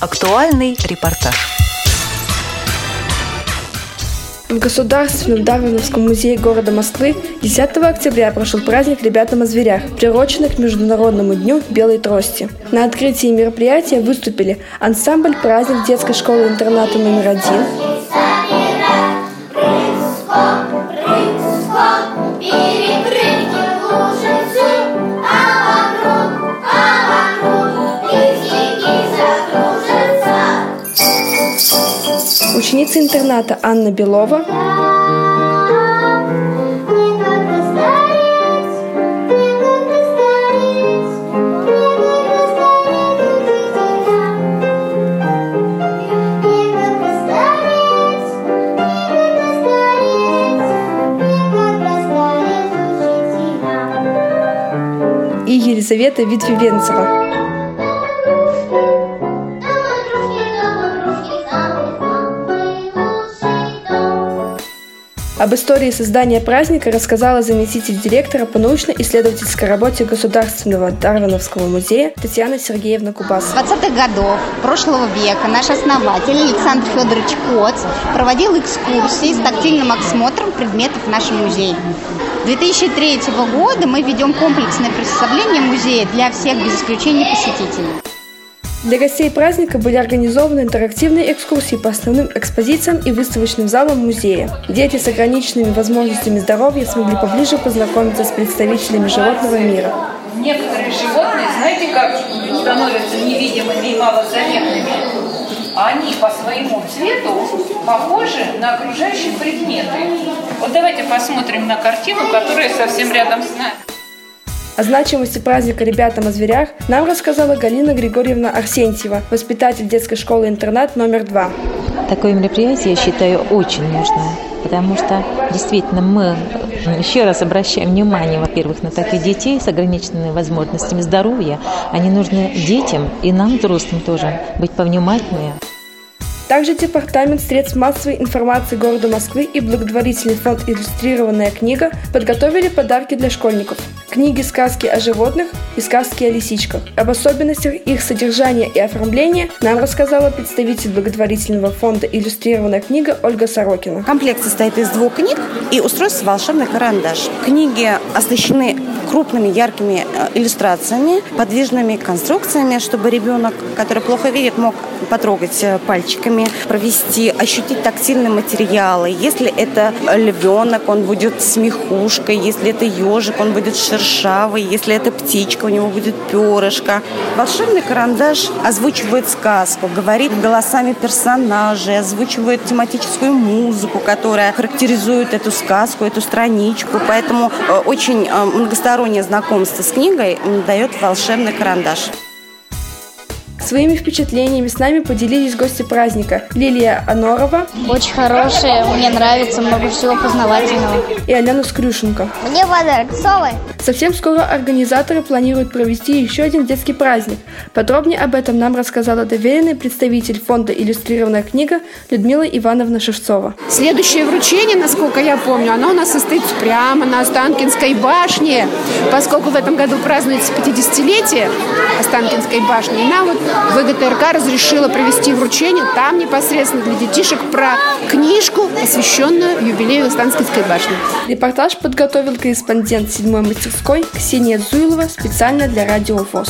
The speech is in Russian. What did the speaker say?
Актуальный репортаж. В Государственном Дарвиновском музее города Москвы 10 октября прошел праздник «Ребятам о зверях», приуроченный к Международному дню белой трости. На открытии мероприятия выступили ансамбль «Праздник детской школы-интерната номер один», ученица интерната Анна Белова, и Елизавета Витвивенцева. Об истории создания праздника рассказала заместитель директора по научно-исследовательской работе Государственного Дарвиновского музея Татьяна Сергеевна Кубасова. С 20-х годов прошлого века наш основатель Александр Федорович Коц проводил экскурсии с тактильным осмотром предметов в нашем музее. 2003 года мы ведем комплексное представление музея для всех без исключения посетителей. Для гостей праздника были организованы интерактивные экскурсии по основным экспозициям и выставочным залам музея. Дети с ограниченными возможностями здоровья смогли поближе познакомиться с представителями животного мира. Некоторые животные, знаете, как становятся невидимыми и малозаметными? Они по своему цвету похожи на окружающие предметы. Вот давайте посмотрим на картину, которая совсем рядом с нами. О значимости праздника «Ребятам о зверях» нам рассказала Галина Григорьевна Арсентьева, воспитатель детской школы-интернат номер два. Такое мероприятие, я считаю, очень нужное, потому что действительно мы еще раз обращаем внимание, во-первых, на таких детей с ограниченными возможностями здоровья. Они нужны детям и нам, взрослым тоже, быть повнимательнее. Также Департамент средств массовой информации города Москвы и благотворительный фонд «Иллюстрированная книга» подготовили подарки для школьников. Книги «Сказки о животных» и «Сказки о лисичках». Об особенностях их содержания и оформления нам рассказала представитель благотворительного фонда «Иллюстрированная книга» Ольга Сорокина. Комплект состоит из двух книг и устройств «Волшебный карандаш». Книги оснащены крупными яркими э, иллюстрациями, подвижными конструкциями, чтобы ребенок, который плохо видит, мог потрогать э, пальчиками, провести, ощутить тактильные материалы. Если это львенок, он будет с мехушкой, если это ежик, он будет шершавый, если это птичка, у него будет перышко. Волшебный карандаш озвучивает сказку, говорит голосами персонажей, озвучивает тематическую музыку, которая характеризует эту сказку, эту страничку. Поэтому э, очень многостороннее знакомство с книгой дает волшебный карандаш. Своими впечатлениями с нами поделились гости праздника Лилия Анорова. Очень хорошая, мне нравится, много всего познавательного. И Алена Скрюшенко. Мне подарок совы. Совсем скоро организаторы планируют провести еще один детский праздник. Подробнее об этом нам рассказала доверенный представитель фонда «Иллюстрированная книга» Людмила Ивановна Шевцова. Следующее вручение, насколько я помню, оно у нас состоится прямо на Останкинской башне, поскольку в этом году празднуется 50-летие Останкинской башни. И нам вот ВГТРК разрешила провести вручение там непосредственно для детишек про книжку, посвященную юбилею Останкинской башни. Репортаж подготовил корреспондент седьмой мастерской Ксения Зуилова специально для Радио ВОЗ.